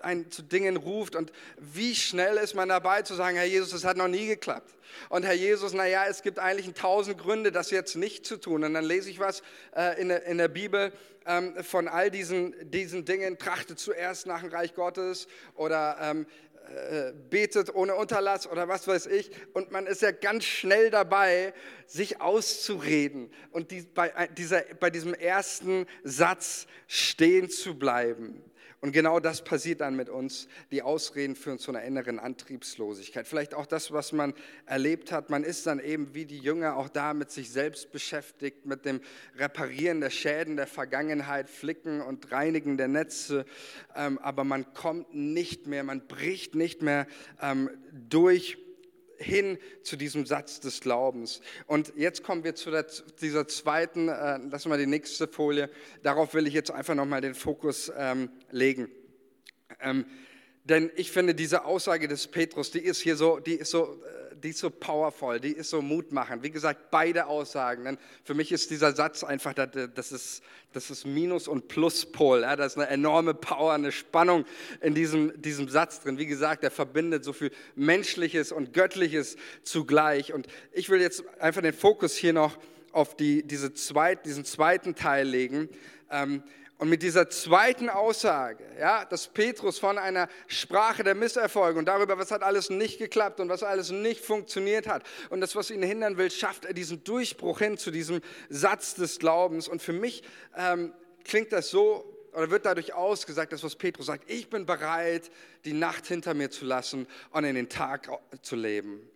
einen zu Dingen ruft und wie schnell ist man dabei zu sagen, Herr Jesus, das hat noch nie geklappt. Und Herr Jesus, naja, es gibt eigentlich tausend Gründe, das jetzt nicht zu tun. Und dann lese ich was äh, in, der, in der Bibel ähm, von all diesen, diesen Dingen, trachte zuerst nach dem Reich Gottes oder ähm, äh, betet ohne Unterlass oder was weiß ich. Und man ist ja ganz schnell dabei, sich auszureden und die, bei, äh, dieser, bei diesem ersten Satz stehen zu bleiben. Und genau das passiert dann mit uns. Die Ausreden führen zu einer inneren Antriebslosigkeit. Vielleicht auch das, was man erlebt hat. Man ist dann eben wie die Jünger auch da mit sich selbst beschäftigt, mit dem Reparieren der Schäden der Vergangenheit, Flicken und Reinigen der Netze. Ähm, aber man kommt nicht mehr, man bricht nicht mehr ähm, durch hin zu diesem Satz des Glaubens. Und jetzt kommen wir zu der, dieser zweiten, äh, lassen wir die nächste Folie, darauf will ich jetzt einfach nochmal den Fokus ähm, legen. Ähm, denn ich finde, diese Aussage des Petrus, die ist hier so, die ist so, äh, die ist so powerful, die ist so mutmachend. Wie gesagt, beide Aussagen. Denn für mich ist dieser Satz einfach, das ist, das ist Minus- und Pluspol. Ja, da ist eine enorme Power, eine Spannung in diesem, diesem Satz drin. Wie gesagt, er verbindet so viel Menschliches und Göttliches zugleich. Und ich will jetzt einfach den Fokus hier noch auf die, diese zweit, diesen zweiten Teil legen. Ähm, und mit dieser zweiten Aussage, ja, dass Petrus von einer Sprache der Misserfolge und darüber, was hat alles nicht geklappt und was alles nicht funktioniert hat und das, was ihn hindern will, schafft er diesen Durchbruch hin zu diesem Satz des Glaubens. Und für mich ähm, klingt das so, oder wird dadurch ausgesagt, dass was Petrus sagt, ich bin bereit, die Nacht hinter mir zu lassen und in den Tag zu leben.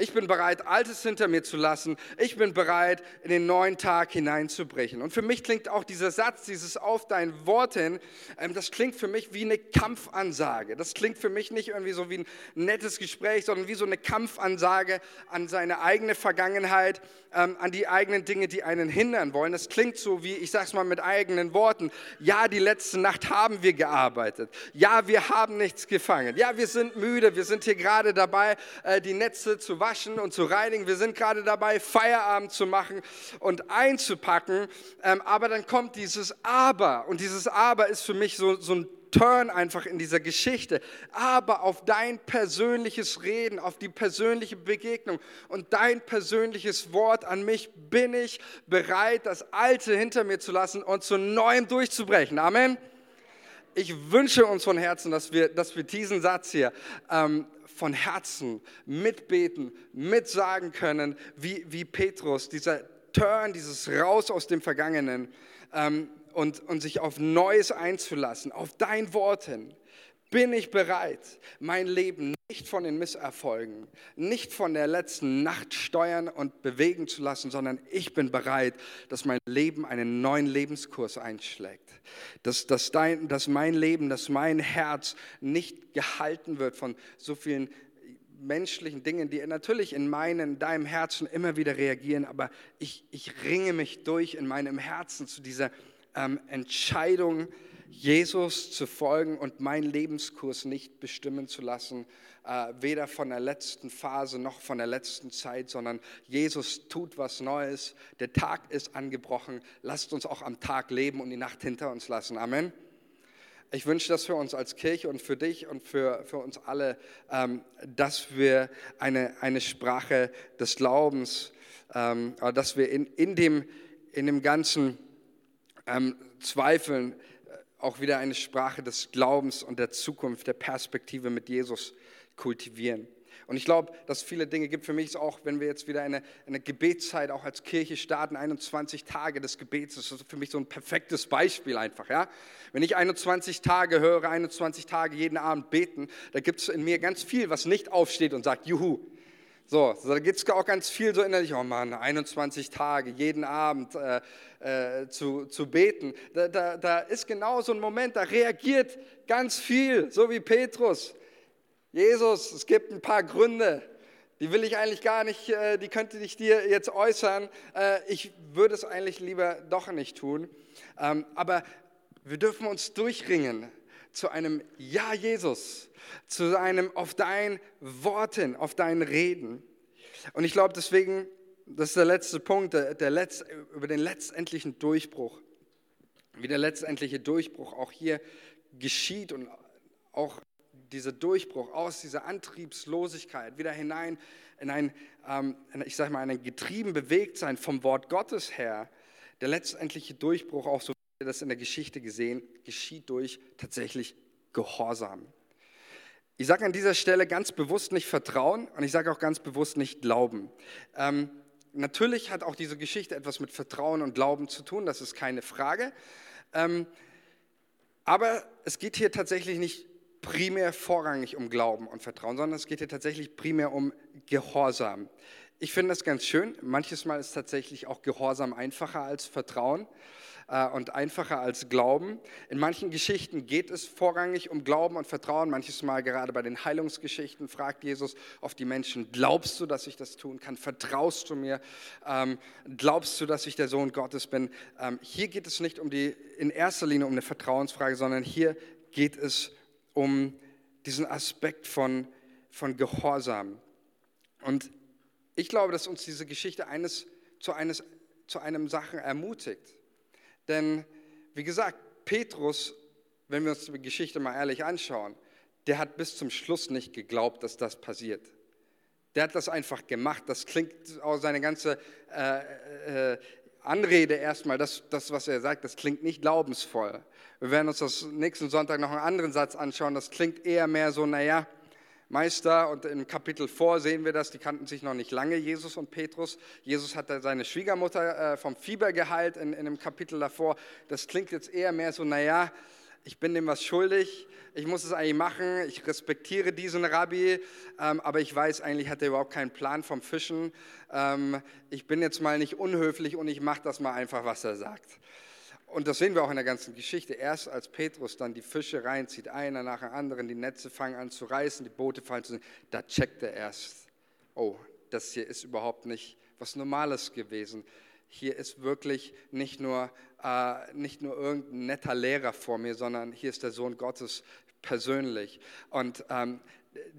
Ich bin bereit, Altes hinter mir zu lassen. Ich bin bereit, in den neuen Tag hineinzubrechen. Und für mich klingt auch dieser Satz, dieses auf dein Wort hin, ähm, das klingt für mich wie eine Kampfansage. Das klingt für mich nicht irgendwie so wie ein nettes Gespräch, sondern wie so eine Kampfansage an seine eigene Vergangenheit, ähm, an die eigenen Dinge, die einen hindern wollen. Das klingt so wie, ich sag's mal mit eigenen Worten, ja, die letzte Nacht haben wir gearbeitet. Ja, wir haben nichts gefangen. Ja, wir sind müde. Wir sind hier gerade dabei, äh, die Netze zu waschen waschen und zu reinigen. Wir sind gerade dabei, Feierabend zu machen und einzupacken. Ähm, aber dann kommt dieses Aber. Und dieses Aber ist für mich so, so ein Turn einfach in dieser Geschichte, aber auf dein persönliches Reden, auf die persönliche Begegnung und dein persönliches Wort an mich bin ich bereit, das Alte hinter mir zu lassen und zu Neuem durchzubrechen. Amen. Ich wünsche uns von Herzen, dass wir, dass wir diesen Satz hier ähm, von Herzen mitbeten, mitsagen können, wie, wie Petrus, dieser Turn, dieses Raus aus dem Vergangenen ähm, und, und sich auf Neues einzulassen, auf dein Wort hin. Bin ich bereit, mein Leben nicht von den Misserfolgen, nicht von der letzten Nacht steuern und bewegen zu lassen, sondern ich bin bereit, dass mein Leben einen neuen Lebenskurs einschlägt. Dass, dass, dein, dass mein Leben, dass mein Herz nicht gehalten wird von so vielen menschlichen Dingen, die natürlich in meinem, in deinem Herzen immer wieder reagieren, aber ich, ich ringe mich durch in meinem Herzen zu dieser ähm, Entscheidung, Jesus zu folgen und meinen Lebenskurs nicht bestimmen zu lassen, äh, weder von der letzten Phase noch von der letzten Zeit, sondern Jesus tut was Neues. Der Tag ist angebrochen. Lasst uns auch am Tag leben und die Nacht hinter uns lassen. Amen. Ich wünsche das für uns als Kirche und für dich und für, für uns alle, ähm, dass wir eine, eine Sprache des Glaubens, ähm, dass wir in, in, dem, in dem ganzen ähm, Zweifeln auch wieder eine Sprache des Glaubens und der Zukunft, der Perspektive mit Jesus kultivieren. Und ich glaube, dass viele Dinge gibt. Für mich ist auch, wenn wir jetzt wieder eine, eine Gebetszeit auch als Kirche starten, 21 Tage des Gebets, das ist für mich so ein perfektes Beispiel einfach. Ja? Wenn ich 21 Tage höre, 21 Tage jeden Abend beten, da gibt es in mir ganz viel, was nicht aufsteht und sagt, juhu, so, da gibt es auch ganz viel so innerlich, oh Mann, 21 Tage, jeden Abend äh, äh, zu, zu beten. Da, da, da ist genau so ein Moment, da reagiert ganz viel, so wie Petrus. Jesus, es gibt ein paar Gründe, die will ich eigentlich gar nicht, äh, die könnte ich dir jetzt äußern. Äh, ich würde es eigentlich lieber doch nicht tun. Ähm, aber wir dürfen uns durchringen zu einem Ja, Jesus, zu einem auf dein Worten, auf dein Reden. Und ich glaube deswegen, das ist der letzte Punkt, der, der Letz-, über den letztendlichen Durchbruch. wie der letztendliche Durchbruch auch hier geschieht und auch dieser Durchbruch aus dieser Antriebslosigkeit wieder hinein in ein, ähm, ich sage mal, ein getrieben bewegt sein vom Wort Gottes her. Der letztendliche Durchbruch, auch so wir das in der Geschichte gesehen, geschieht durch tatsächlich Gehorsam. Ich sage an dieser Stelle ganz bewusst nicht Vertrauen und ich sage auch ganz bewusst nicht Glauben. Ähm, natürlich hat auch diese Geschichte etwas mit Vertrauen und Glauben zu tun, das ist keine Frage. Ähm, aber es geht hier tatsächlich nicht primär vorrangig um Glauben und Vertrauen, sondern es geht hier tatsächlich primär um Gehorsam. Ich finde das ganz schön. Manches Mal ist tatsächlich auch Gehorsam einfacher als Vertrauen äh, und einfacher als Glauben. In manchen Geschichten geht es vorrangig um Glauben und Vertrauen. Manches Mal, gerade bei den Heilungsgeschichten, fragt Jesus auf die Menschen, glaubst du, dass ich das tun kann? Vertraust du mir? Ähm, glaubst du, dass ich der Sohn Gottes bin? Ähm, hier geht es nicht um die, in erster Linie um eine Vertrauensfrage, sondern hier geht es um diesen Aspekt von, von Gehorsam. Und ich glaube, dass uns diese Geschichte eines, zu, eines, zu einem Sachen ermutigt. Denn, wie gesagt, Petrus, wenn wir uns die Geschichte mal ehrlich anschauen, der hat bis zum Schluss nicht geglaubt, dass das passiert. Der hat das einfach gemacht. Das klingt auch seine ganze äh, äh, Anrede erstmal, das, das, was er sagt, das klingt nicht glaubensvoll. Wir werden uns das nächsten Sonntag noch einen anderen Satz anschauen. Das klingt eher mehr so, naja, Meister, und im Kapitel vor sehen wir das, die kannten sich noch nicht lange, Jesus und Petrus. Jesus hat seine Schwiegermutter äh, vom Fieber geheilt in, in dem Kapitel davor. Das klingt jetzt eher mehr so, naja, ich bin dem was schuldig, ich muss es eigentlich machen, ich respektiere diesen Rabbi, ähm, aber ich weiß eigentlich, hat er überhaupt keinen Plan vom Fischen. Ähm, ich bin jetzt mal nicht unhöflich und ich mache das mal einfach, was er sagt. Und das sehen wir auch in der ganzen Geschichte. Erst als Petrus dann die Fische reinzieht, einer nach dem anderen, die Netze fangen an zu reißen, die Boote fallen zu, da checkt er erst, oh, das hier ist überhaupt nicht was Normales gewesen. Hier ist wirklich nicht nur, äh, nicht nur irgendein netter Lehrer vor mir, sondern hier ist der Sohn Gottes persönlich. Und ähm,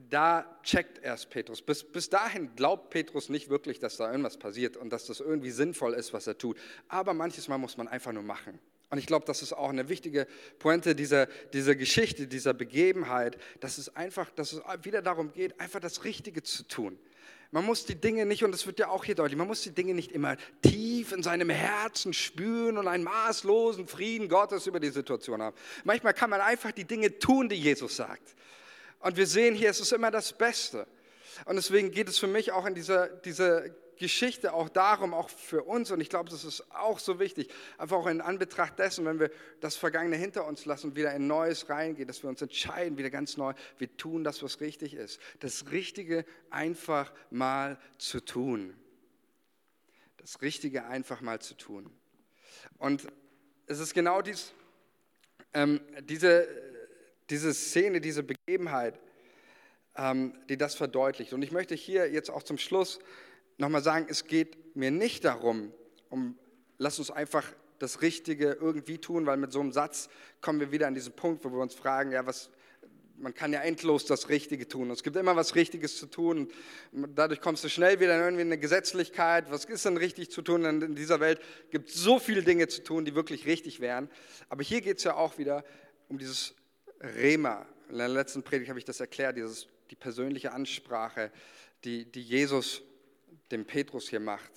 da checkt erst Petrus. Bis, bis dahin glaubt Petrus nicht wirklich, dass da irgendwas passiert und dass das irgendwie sinnvoll ist, was er tut. Aber manches Mal muss man einfach nur machen. Und ich glaube, das ist auch eine wichtige Pointe dieser, dieser Geschichte, dieser Begebenheit, dass es einfach, dass es wieder darum geht, einfach das Richtige zu tun. Man muss die Dinge nicht, und das wird ja auch hier deutlich, man muss die Dinge nicht immer tief in seinem Herzen spüren und einen maßlosen Frieden Gottes über die Situation haben. Manchmal kann man einfach die Dinge tun, die Jesus sagt. Und wir sehen hier, es ist immer das Beste. Und deswegen geht es für mich auch in dieser, dieser Geschichte auch darum, auch für uns, und ich glaube, das ist auch so wichtig, einfach auch in Anbetracht dessen, wenn wir das Vergangene hinter uns lassen wieder in Neues reingehen, dass wir uns entscheiden, wieder ganz neu, wir tun das, was richtig ist. Das Richtige einfach mal zu tun. Das Richtige einfach mal zu tun. Und es ist genau dies, ähm, diese diese Szene, diese Begebenheit, ähm, die das verdeutlicht. Und ich möchte hier jetzt auch zum Schluss nochmal sagen, es geht mir nicht darum, um, lass uns einfach das Richtige irgendwie tun, weil mit so einem Satz kommen wir wieder an diesen Punkt, wo wir uns fragen, ja, was, man kann ja endlos das Richtige tun. Es gibt immer was Richtiges zu tun. Und dadurch kommst du schnell wieder in irgendwie eine Gesetzlichkeit. Was ist denn richtig zu tun? Und in dieser Welt gibt es so viele Dinge zu tun, die wirklich richtig wären. Aber hier geht es ja auch wieder um dieses Rema. In der letzten Predigt habe ich das erklärt, dieses, die persönliche Ansprache, die, die Jesus dem Petrus hier macht.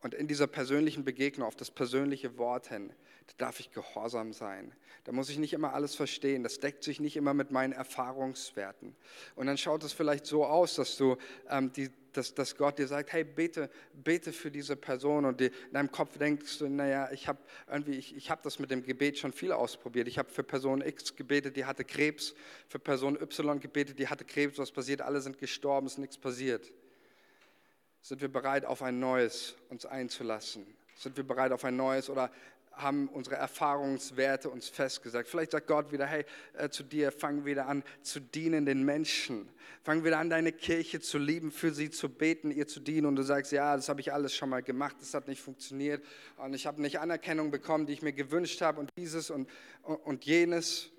Und in dieser persönlichen Begegnung, auf das persönliche Wort hin, da darf ich gehorsam sein. Da muss ich nicht immer alles verstehen. Das deckt sich nicht immer mit meinen Erfahrungswerten. Und dann schaut es vielleicht so aus, dass du ähm, die, dass, dass Gott dir sagt, hey, bete, bete für diese Person und die, in deinem Kopf denkst du, naja, ich habe ich, ich habe das mit dem Gebet schon viel ausprobiert. Ich habe für Person X gebetet, die hatte Krebs, für Person Y gebetet, die hatte Krebs, was passiert? Alle sind gestorben, ist nichts passiert. Sind wir bereit, auf ein neues uns einzulassen? Sind wir bereit auf ein neues oder haben unsere Erfahrungswerte uns festgesagt. Vielleicht sagt Gott wieder, hey, äh, zu dir, fang wieder an zu dienen den Menschen. Fang wieder an, deine Kirche zu lieben, für sie zu beten, ihr zu dienen. Und du sagst, ja, das habe ich alles schon mal gemacht, das hat nicht funktioniert. Und ich habe nicht Anerkennung bekommen, die ich mir gewünscht habe und dieses und, und, und jenes.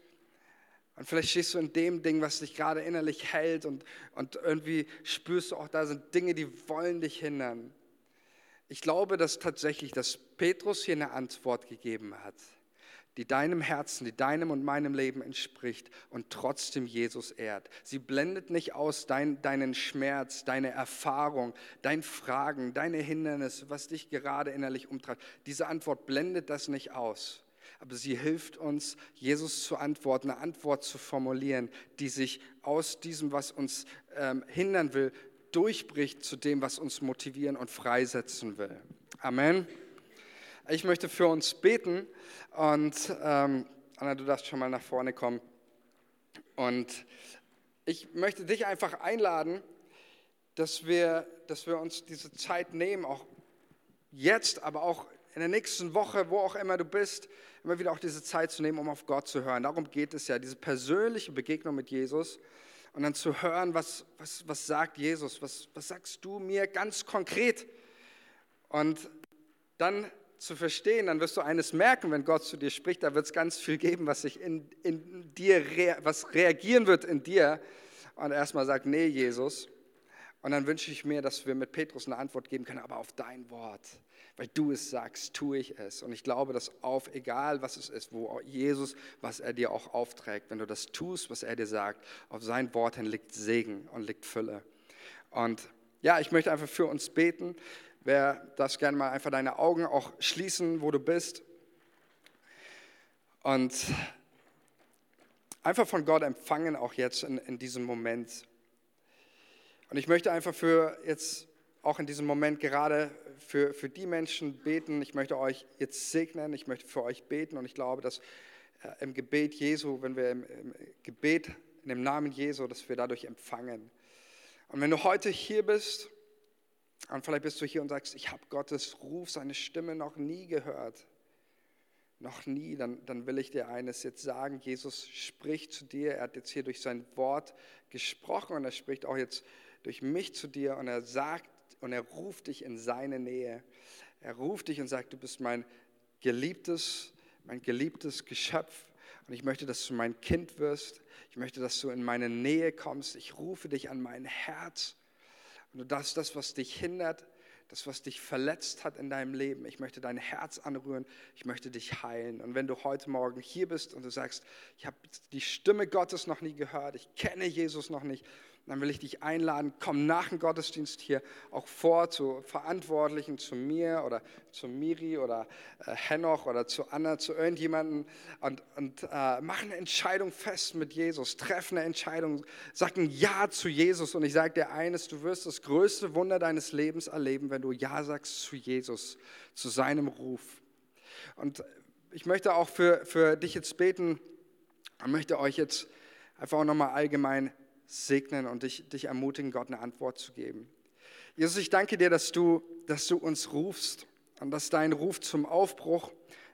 Und vielleicht stehst du in dem Ding, was dich gerade innerlich hält und, und irgendwie spürst du auch, da sind Dinge, die wollen dich hindern. Ich glaube, dass tatsächlich, dass Petrus hier eine Antwort gegeben hat. die deinem Herzen, die deinem und meinem Leben entspricht und trotzdem Jesus ehrt. Sie blendet nicht aus dein, deinen Schmerz, deine Erfahrung, dein Fragen, deine Hindernisse, was dich gerade innerlich umtreibt. Diese Antwort blendet das nicht aus. Aber sie hilft uns, Jesus zu antworten, eine Antwort zu formulieren, die sich aus diesem, was uns ähm, hindern will, durchbricht zu dem, was uns motivieren und freisetzen will. Amen. Ich möchte für uns beten und ähm, Anna, du darfst schon mal nach vorne kommen. Und ich möchte dich einfach einladen, dass wir, dass wir uns diese Zeit nehmen, auch jetzt, aber auch in der nächsten Woche, wo auch immer du bist, immer wieder auch diese Zeit zu nehmen, um auf Gott zu hören. Darum geht es ja, diese persönliche Begegnung mit Jesus und dann zu hören, was, was, was sagt Jesus, was, was sagst du mir ganz konkret. Und dann zu verstehen, dann wirst du eines merken, wenn Gott zu dir spricht, da wird es ganz viel geben, was sich in, in dir, was reagieren wird in dir und erstmal sagt, nee, Jesus. Und dann wünsche ich mir, dass wir mit Petrus eine Antwort geben können, aber auf dein Wort, weil du es sagst, tue ich es. Und ich glaube, dass auf, egal was es ist, wo Jesus, was er dir auch aufträgt, wenn du das tust, was er dir sagt, auf sein Wort hin liegt Segen und liegt Fülle. Und ja, ich möchte einfach für uns beten. Wer das gerne mal einfach deine Augen auch schließen, wo du bist. Und einfach von Gott empfangen, auch jetzt in, in diesem Moment. Und ich möchte einfach für jetzt auch in diesem Moment gerade für, für die Menschen beten. Ich möchte euch jetzt segnen, ich möchte für euch beten und ich glaube, dass äh, im Gebet Jesu, wenn wir im, im Gebet in dem Namen Jesu, dass wir dadurch empfangen. Und wenn du heute hier bist und vielleicht bist du hier und sagst, ich habe Gottes Ruf, seine Stimme noch nie gehört. Noch nie, dann, dann will ich dir eines jetzt sagen. Jesus spricht zu dir. Er hat jetzt hier durch sein Wort gesprochen und er spricht auch jetzt durch mich zu dir und er sagt und er ruft dich in seine Nähe. Er ruft dich und sagt, du bist mein geliebtes, mein geliebtes Geschöpf und ich möchte, dass du mein Kind wirst. Ich möchte, dass du in meine Nähe kommst. Ich rufe dich an mein Herz. Und du darfst das, was dich hindert, das, was dich verletzt hat in deinem Leben, ich möchte dein Herz anrühren, ich möchte dich heilen. Und wenn du heute Morgen hier bist und du sagst, ich habe die Stimme Gottes noch nie gehört, ich kenne Jesus noch nicht, dann will ich dich einladen, komm nach dem Gottesdienst hier auch vor zu Verantwortlichen, zu mir oder zu Miri oder äh, Henoch oder zu Anna, zu irgendjemandem und, und äh, mach eine Entscheidung fest mit Jesus, treff eine Entscheidung, sag ein Ja zu Jesus und ich sage dir eines, du wirst das größte Wunder deines Lebens erleben, wenn du Ja sagst zu Jesus, zu seinem Ruf. Und ich möchte auch für, für dich jetzt beten. Und möchte euch jetzt einfach auch nochmal allgemein segnen und dich, dich ermutigen, Gott eine Antwort zu geben. Jesus, ich danke dir, dass du, dass du uns rufst und dass dein Ruf zum Aufbruch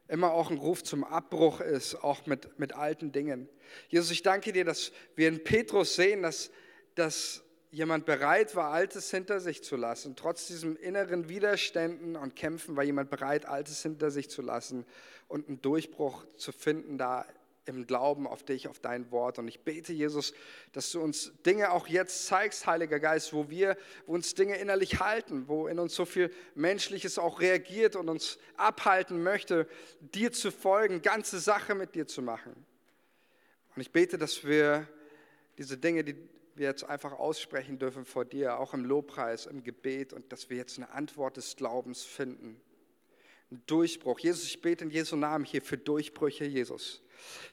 immer auch ein Ruf zum Abbruch ist, auch mit, mit alten Dingen. Jesus, ich danke dir, dass wir in Petrus sehen, dass, dass jemand bereit war, Altes hinter sich zu lassen. Trotz diesem inneren Widerständen und Kämpfen war jemand bereit, Altes hinter sich zu lassen und einen Durchbruch zu finden da im Glauben auf dich, auf dein Wort. Und ich bete, Jesus, dass du uns Dinge auch jetzt zeigst, Heiliger Geist, wo wir, wo uns Dinge innerlich halten, wo in uns so viel Menschliches auch reagiert und uns abhalten möchte, dir zu folgen, ganze Sache mit dir zu machen. Und ich bete, dass wir diese Dinge, die wir jetzt einfach aussprechen dürfen vor dir, auch im Lobpreis, im Gebet, und dass wir jetzt eine Antwort des Glaubens finden. Ein Durchbruch. Jesus, ich bete in Jesu Namen hier für Durchbrüche, Jesus.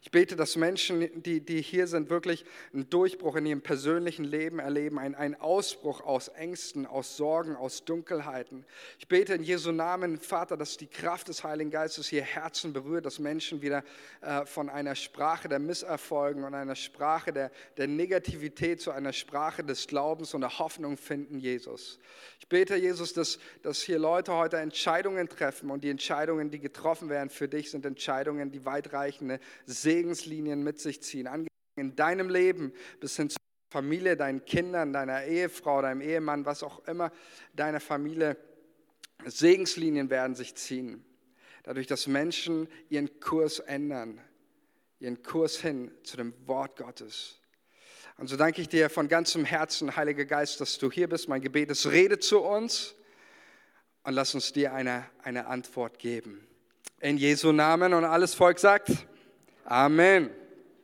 Ich bete, dass Menschen, die, die hier sind, wirklich einen Durchbruch in ihrem persönlichen Leben erleben, einen, Ausbruch aus Ängsten, aus Sorgen, aus Dunkelheiten. Ich bete in Jesu Namen, Vater, dass die Kraft des Heiligen Geistes hier Herzen berührt, dass Menschen wieder äh, von einer Sprache der Misserfolgen und einer Sprache der, der Negativität zu einer Sprache des Glaubens und der Hoffnung finden, Jesus. Ich bete, Jesus, dass, dass hier Leute heute Entscheidungen treffen und die Entscheidungen, die getroffen werden für dich, sind Entscheidungen, die weitreichende Segenslinien mit sich ziehen. Angefangen in deinem Leben bis hin zur Familie, deinen Kindern, deiner Ehefrau, deinem Ehemann, was auch immer, deiner Familie. Segenslinien werden sich ziehen. Dadurch, dass Menschen ihren Kurs ändern, ihren Kurs hin zu dem Wort Gottes. Und so danke ich dir von ganzem Herzen, Heiliger Geist, dass du hier bist. Mein Gebet ist, rede zu uns und lass uns dir eine, eine Antwort geben. In Jesu Namen und alles Volk sagt Amen.